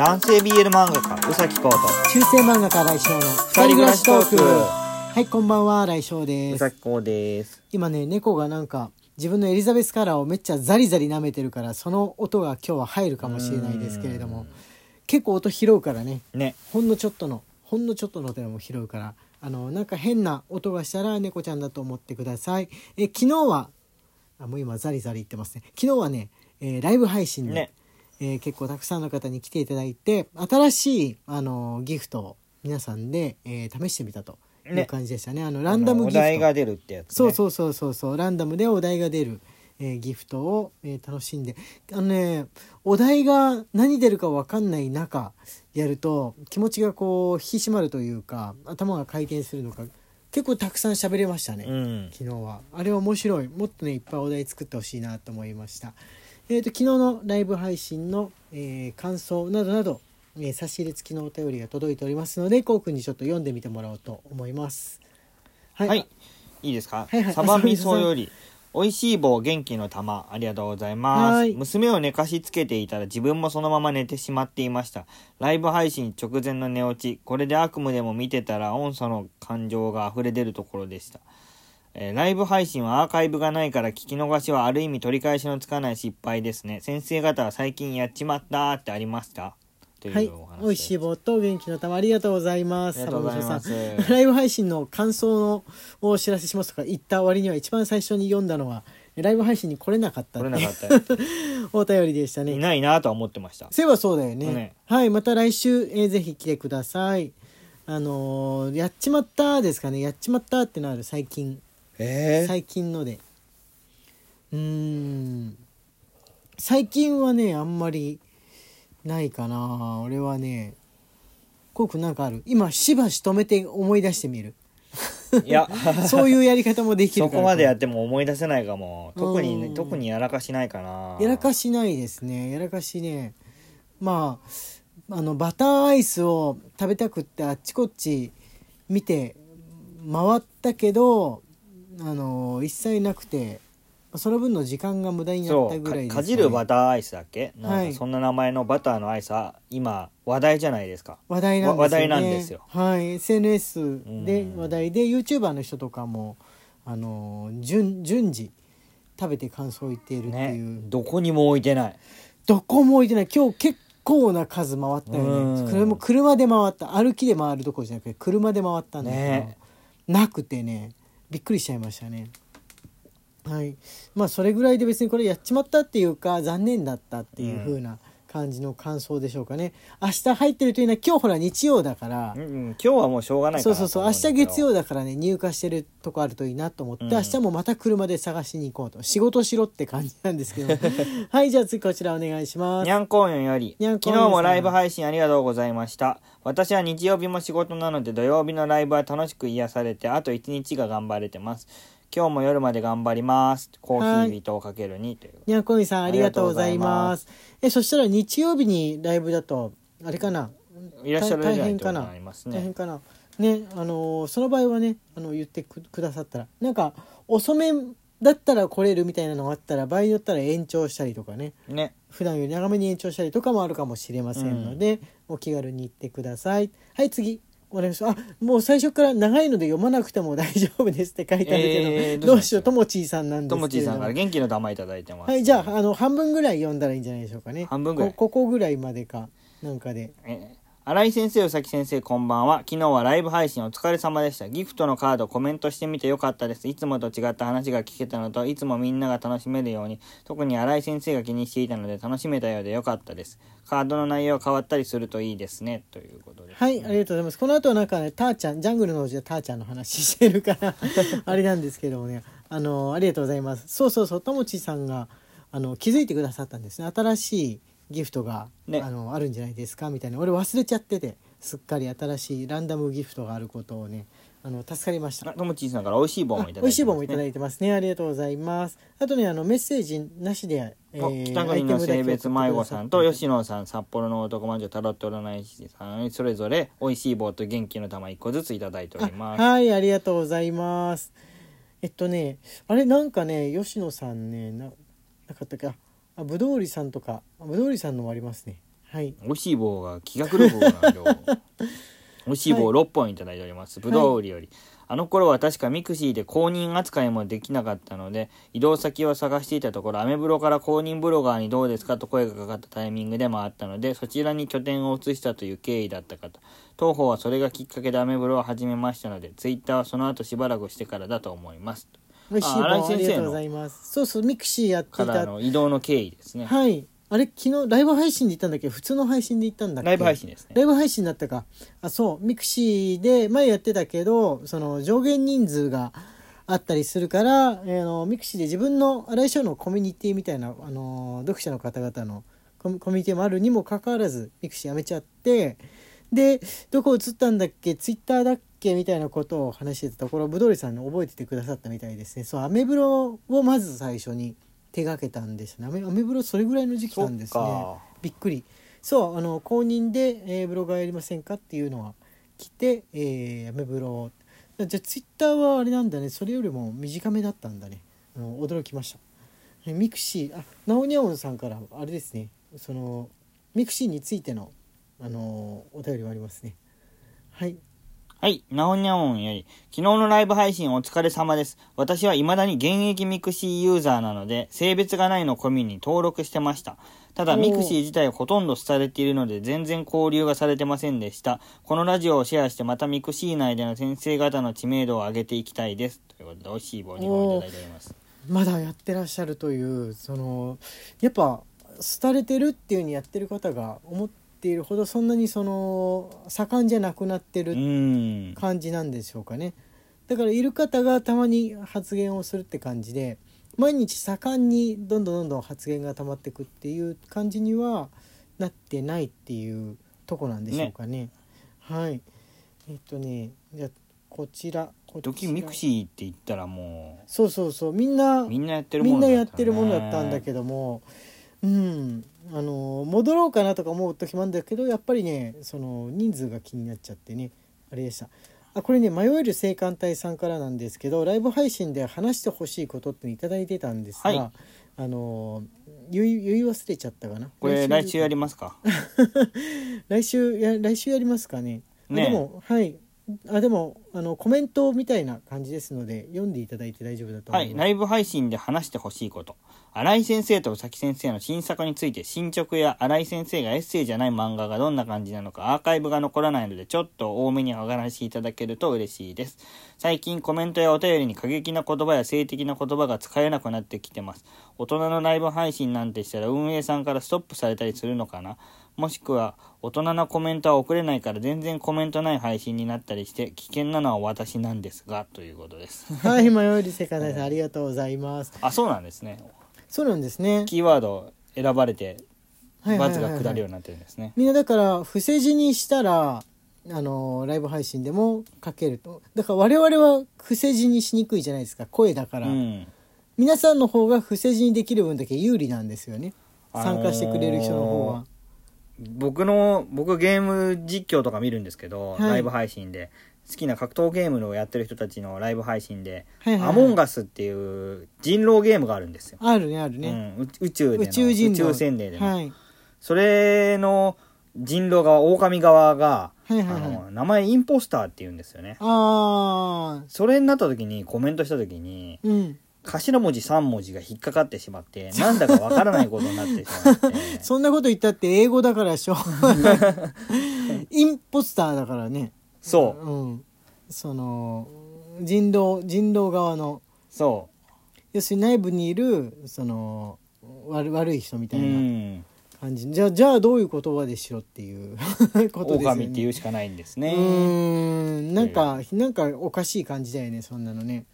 男性 BL 漫画家宇崎浩と中世漫画家来翔の二人暮らしトーク。はいこんばんは来翔宇です。崎浩です。今ね猫がなんか自分のエリザベスカラーをめっちゃザリザリ舐めてるからその音が今日は入るかもしれないですけれども結構音拾うからね。ね。ほんのちょっとのほんのちょっとの音でも拾うから。あのなんか変な音がしたら猫ちゃんだと思ってください。え昨日はあもう今ザリザリ言ってますね。昨日はね、えーライブ配信で、ねえー結構たくさんの方に来ていただいて新しいあのギフトを皆さんで、えー試してみたというね。感じでしたね。あのランダムギフト。お題が出るってやつ、ね、そうそうそうそうそう。ランダムでお題が出る、えーギフトを、えー楽しんで。あのねお題が何出るか分かんない中やると気持ちがこう引き締まるというか頭が回転するのか結構たくさん喋れましたね、うん。昨日は。あれは面白い。もっとねいっぱいお題作ってほしいなと思いましたえー、と昨日のライブ配信の、えー感想などなど、えー差し入れ付きのお便りが届いておりますのでこうくんにちょっと読んでみてもらおうと思います。ははい。いいですか、はいはい。サバ味噌より 美味しい棒元気の玉ありがとうございます、はい。娘を寝かしつけていたら自分もそのまま寝てしまっていました。ライブ配信直前の寝落ちこれで悪夢でも見てたら音素の感情が溢れ出るところでしたえーライブ配信はアーカイブがないから聞き逃しはある意味取り返しのつかない失敗ですね先生方は最近やっちまったってありました？とはいお話、美味しい棒と元気の玉ありがとうございます。ありがとうございますサバムシさんライブ配信の感想のお知らせしますとか言った割には一番最初に読んだのはライブ配信に来れなかったってなかったよ お便りでしたいね。ないなとは思ってましたそういえばそうだよね。ねはい、また来週、えーぜひ来てください。あのーやっちまったですかね。やっちまったってのある最近。え最近ので。うーん。最近はね、あんまりないかな。俺はね、こうくんなんかある今しばし止めて思い出してみる。いや そういうやり方もできる。そこまでやっても思い出せないかも特に、うん特にやらかしないかなやらかしないですね。やらかしね。まあ、あの、バターアイスを食べたくってあっちこっち見て回ったけど、あの、一切なくて、その分の時間が無駄になったぐらいです、かかじるバターアイスだっけ？なんはい。かそんな名前のバターのアイスは今話題じゃないですか。話題なんですよ、ね、わ話題なんですよ。はい。SNS でうん。話題で YouTuber の人とかもあの順順次食べて感想を言っているってねいう、どこにも置いてない。どこも置いてない。今日結構な数回ったようん。ねこれも車で回った。歩きで回るところじゃなくて車で回ったんだけど、ね。なくてねびっくりしちゃいましたね。はい。まあそれぐらいで別にこれやっちまったっていうか残念だったっていう風な感じの感想でしょうかね。明日入ってるというのは今日ほら日曜だから。うんうん今日はもうしょうがないそうそうそう明日月曜だだからね入荷してるとこあるといいなと思って、うん。明日もまた車で探しに行こうと。仕事しろって感じなんですけど。はいじゃあ次こちらお願いします。にゃんこんよんよりにゃんこん昨日もライブ配信ありがとうございました。私は日曜日も仕事なので土曜日のライブは楽しく癒されてあと1日が頑張れてます今日も夜まで頑張ります。コーヒー人をかけるにという。にゃんこいさんありがとうございます。えそしたら日曜日にライブだとあれかな？いらっしゃる大変かな？大変かな？ねあのーその場合はねあの言ってくくださったら。なんか遅めだったら来れるみたいなのがあったら場合によったら延長したりとかね。ね。普段より長めに延長したりとかもあるかもしれませんので、お気軽に行ってください。はい次お願いしますあもう最初から長いので読まなくても大丈夫ですって書いてあるけど、えーどうしよう？ともちーさんなんで。すけれどもともちーさんから元気の玉いただいてます。はいじゃああの半分ぐらい読んだらいいんじゃないでしょうかね。半分ぐらい。こここぐらいまでかなんかで。えー新井先生、宇崎先生、こんばんは。昨日はライブ配信お疲れ様でした。ギフトのカードコメントしてみてよかったです。いつもと違った話が聞けたのと、いつもみんなが楽しめるように、特に新井先生が気にしていたので楽しめたようでよかったです。カードの内容変わったりするといいですね。ということで。はいありがとうございますこの後はなんかねターちゃんジャングルの王子でターちゃんの話してるから あれなんですけどもねあのありがとうございますそうそうそうともちさんがあの気づいてくださったんですね新しいギフトが、ね。あのあるんじゃないですか？みたいな。俺忘れちゃっててすっかり新しいランダムギフトがあることをねあの助かりました。あともちーさんから美味しい棒もいただいて美味しい棒もいただいいてますね。ありがとうございます。あとねあのメッセージなしで、えー北国の性別迷子さんと吉野さん札幌の男魔女タロット占い師さんそれぞれ美味しい棒と元気の玉1個ずついただいております。あはいありがとうございます。えっとねあれなんかね吉野さんねななかったっけ？ああぶどうりさんとか。あぶどうりさんのもありますね。はい。美味しい棒が気が狂う方なんで美味しい棒6本いただいております、ぶどう売りより、あの頃は確か mixi で公認扱いもできなかったので移動先を探していたところアメブロから公認ブロガーにどうですかと声がかかったタイミングでもあったのでそちらに拠点を移したという経緯だったかと。当方はそれがきっかけでアメブロを始めましたのでツイッターはその後しばらくしてからだと思います美味しい棒ありがとうございます。そうそう mixiやってからいたの移動の経緯ですね、はい。あれ昨日ライブ配信で行ったんだっけ？普通の配信で行ったんだっけ？ライブ配信ですね。ライブ配信だったか。あそう。 mixiで前やってたけどその上限人数があったりするから、えーあの mixiで自分の新井翔のコミュニティみたいな、あの読者の方々のコミコミュニティもあるにもかかわらず mixiやめちゃってでどこ移ったんだっけ？ツイッターだっけみたいなことを話してたところぶどうりさんの覚えててくださったみたいですね。そうアメブロをまず最初に手がけたんですね。アメアメブロそれぐらいの時期なんですね。か。びっくり。そうあの公認で、えーブロガーやりませんかっていうのが来て、えー、アメブロじゃあツイッターはあれなんだね。それよりも短めだったんだね。あの驚きました。え mixiあナオニャオンさんからあれですね。その mixiについてのあのお便りがありますね。はいはい、なおにゃおんより、昨日のライブ配信お疲れ様です。私は未だに現役 mixiユーザーなので、性別がないのコミュに登録してました。ただ、 mixi自体ほとんど廃れているので、全然交流がされてませんでした。このラジオをシェアして、また mixi内での先生方の知名度を上げていきたいです。ということで、美味しい棒2本いただいております。まだやってらっしゃるというそのやっぱ廃れてるっていうふうにやってる方が思っているほどそんなにその盛んじゃなくなってる。感じなんでしょうかね。だからいる方がたまに発言をするって感じで毎日盛んにどんどんどんどん発言が溜まっていくっていう感じにはなってないっていうとこなんでしょうかね。はい。えっとねじゃあこちら時 mixi って言ったらもそうそうそう。みんなう、みんなやってるみんものだなやってるものだったんだど。けどもうん。あの戻ろうかなとか思う時もあるんだけどやっぱりねその人数が気になっちゃってね。あれでした。あこれね迷える青函隊さんからなんですけどライブ配信で話してほしいことっていただいてたんですが、はい。あの言い言い忘れちゃったかな。これ来週やりますか？来週や来週やりますかね。あねでもはいあでもあのコメントみたいな感じですので読んでいただいて大丈夫だと思い、ます、はいライブ配信で話してほしいこと。新井先生と宇崎先生の新作について進捗や新井先生がエッセイじゃない漫画がどんな感じなのかアーカイブが残らないのでちょっと多めにお話しいただけると嬉しいです。最近コメントやお便りに過激な言葉や性的な言葉が使えなくなってきてます。大人のライブ配信なんてしたら運営さんからストップされたりするのかなもしくは大人なコメントは送れないから全然コメントない配信になったりして危険なのは私なんですがということです。はい、迷える世界大さん、ありがとうございます。あ、そうなんですね。そうなんですね。キーワード選ばれて罰はいが下るようになってるんですね。みんなだから、伏せ字にしたら、あのライブ配信でも書けると。だから我々は伏せ字にしにくいじゃないですか、声だから。うん。皆さんの方が伏せ字にできる分だけ有利なんですよね。あのー参加してくれる人の方は。僕の僕ゲーム実況とか見るんですけど、はいライブ配信で好きな格闘ゲームのやってる人たちのライブ配信で、はいはいはいアモンガスっていう人狼ゲームがあるんですよ。あるね、あるね。うん、宇宇宙での宇宙人狼宇宙戦での、はい。それの人狼側狼側が、はいはいはいあの名前インポスターって言うんですよねあそれになった時にコメントした時にー、うん。頭文字3文字が引っかかってしまってなんだかわからないことになってしまってそんなこと言ったって英語だからしょ。インポスターだからね。そううん。その、人狼、人狼側の、そ要するに内部にいる、その、悪悪い人みうたいなうん感じ。じゃあ、じゃあどういう言葉でしろっていう ことですよね。狼って言うしかないんですうねーんなんかなんかおかしい感じだよねそんなのね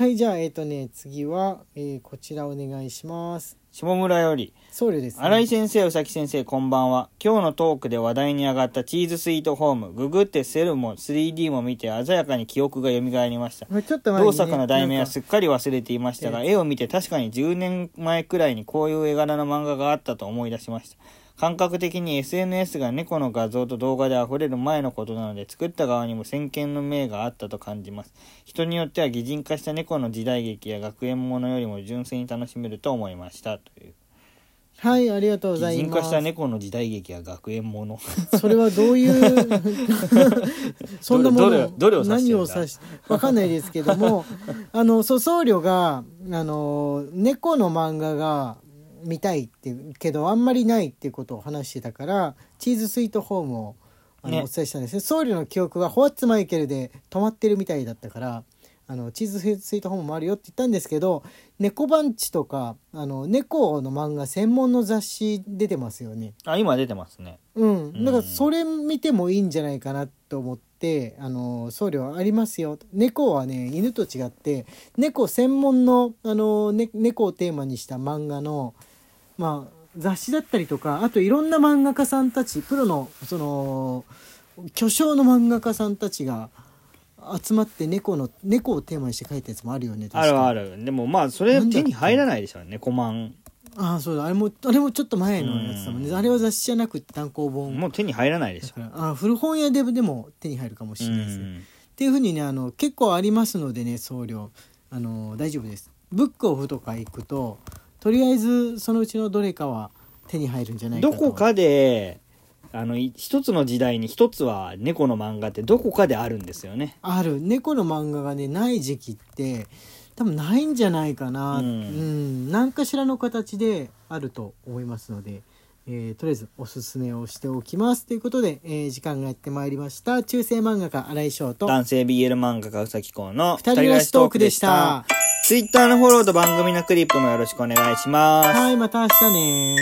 はいじゃあえっ、とね次は、えーこちらお願いします。下村より。僧侶です、ね、新井先生宇崎先生こんばんは。今日のトークで話題に上がったチーズスイートホーム。ググってセルも 3D も見て鮮やかに記憶が蘇りました。まあちょっと前に、同ね、作の題名はすっかり忘れていましたが、絵を見て確かに10年前くらいにこういう絵柄の漫画があったと思い出しました。感覚的に SNS が猫の画像と動画で溢れる前のことなので、作った側にも先見の明があったと感じます。人によっては擬人化した猫の時代劇や学園ものよりも純粋に楽しめると思いました。という。はいありがとうございます擬人化した猫の時代劇は学園ものそれはどういう そんなものを指して何を指しわかんないですけどもあのそう僧侶があの猫の漫画が見たいってけどあんまりないっていうことを話してたからチーズスイートホームをあの、ね。お伝えしたんです。ね僧侶の記憶がホワッツマイケルで止まってるみたいだったからあのチーズスイートホームもあるよって言ったんですけど猫バンチとかあの猫の漫画専門の雑誌出てますよね。あ今出てますね。うん、だからそれ見てもいいんじゃないかなと思って、あの送料ありますよ。猫はね犬と違って猫専門のあの、ね、猫をテーマにした漫画の、まあ、雑誌だったりとかあといろんな漫画家さんたちプロのその巨匠の漫画家さんたちが集まって猫の猫をテーマにして書いたやつもあるよねあるある。るでもまあそれ手に入らないでしょうねコマン。ああそうだ。あれもあれもちょっと前のやつだもんね。あれは雑誌じゃなくて単行本。もう手に入らないでしょ。あ古本屋ででも手に入るかもしうれないです。ね。ん。っていうふうにねあの結構ありますのでね送料あの大丈夫です。ブックオフとか行くととりあえずそのうちのどれかは手に入るんじゃないかと。どこかであのい一つの時代に一つは猫の漫画ってどこかであるんですよね。ある。猫の漫画がねない時期って多分ないんじゃないかな、ううん。ん何かしらの形であると思いますので、えーとりあえずおすすめをしておきますということで、えー時間がやってまいりました。中世漫画家新井翔と。男性 BL 漫画家うさきこうの二人暮らしトークでした。Twitter のフォローと番組のクリップもよろしくお願いします。はいまた明日ね